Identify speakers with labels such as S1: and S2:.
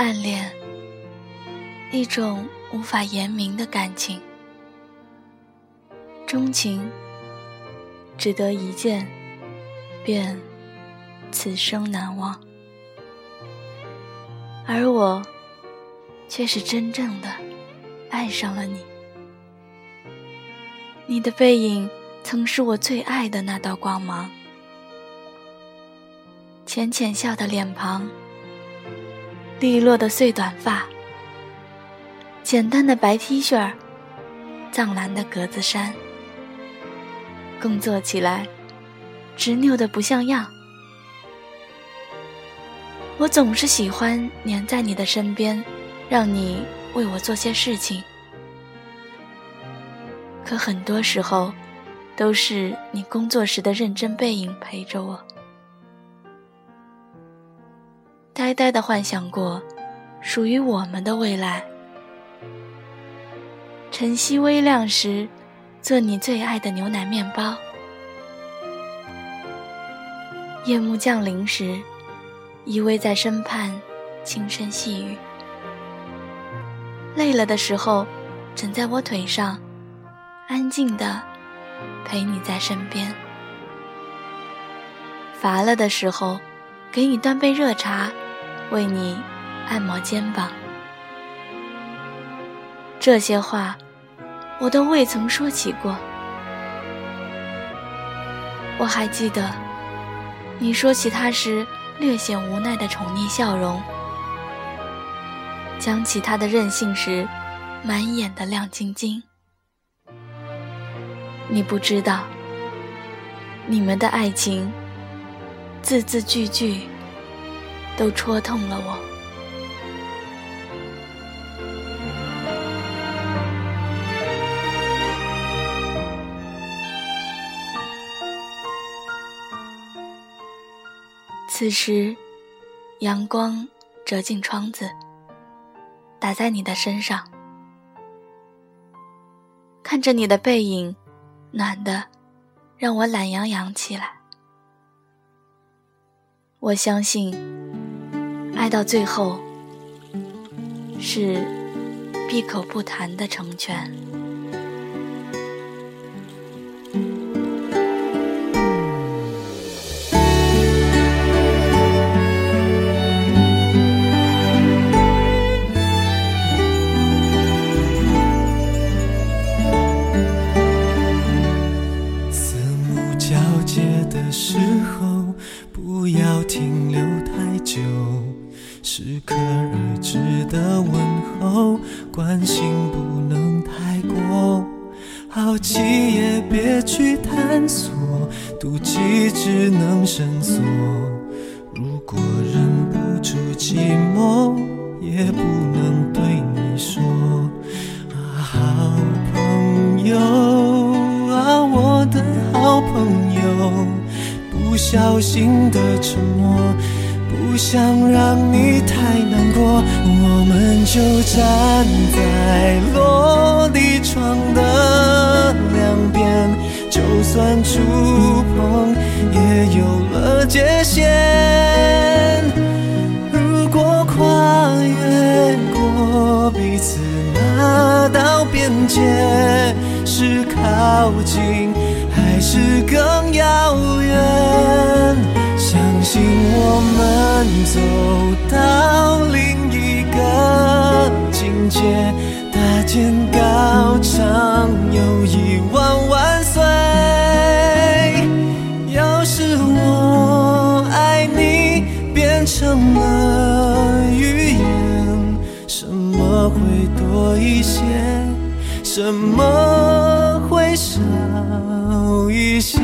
S1: 暗恋，一种无法言明的感情。钟情，只得一见，便此生难忘。而我，却是真正的爱上了你。你的背影，曾是我最爱的那道光芒。浅浅笑的脸庞，利落的碎短发，简单的白 T 恤，藏蓝的格子衫，工作起来执拗的不像样。我总是喜欢黏在你的身边，让你为我做些事情。可很多时候，都是你工作时的认真背影陪着我。呆呆的幻想过，属于我们的未来。晨曦微亮时，做你最爱的牛奶面包；夜幕降临时，依偎在身畔，轻声细语。累了的时候，枕在我腿上，安静的陪你在身边。乏了的时候，给你端杯热茶。为你按摩肩膀，这些话我都未曾说起过。我还记得你说起他时略显无奈的宠溺笑容，讲起他的任性时满眼的亮晶晶。你不知道，你们的爱情字字句句。都戳痛了我。此时，阳光折进窗子，打在你的身上，看着你的背影，暖的让我懒洋洋起来。我相信。爱到最后，是闭口不谈的成全。
S2: 四目交接的时候，不要停留太久。适可而止的问候，关心不能太过，好奇也别去探索，妒忌只能深锁。如果忍不住寂寞，也不能对你说。好朋友啊，我的好朋友，不小心的沉默。不想让你太难过，我们就站在落地窗的两边，就算触碰也有了界限。如果跨越过彼此那道边界，是靠近还是更走到另一个境界，大剑高唱友谊万万岁。要是我爱你变成了语言，什么会多一些？什么会少一些？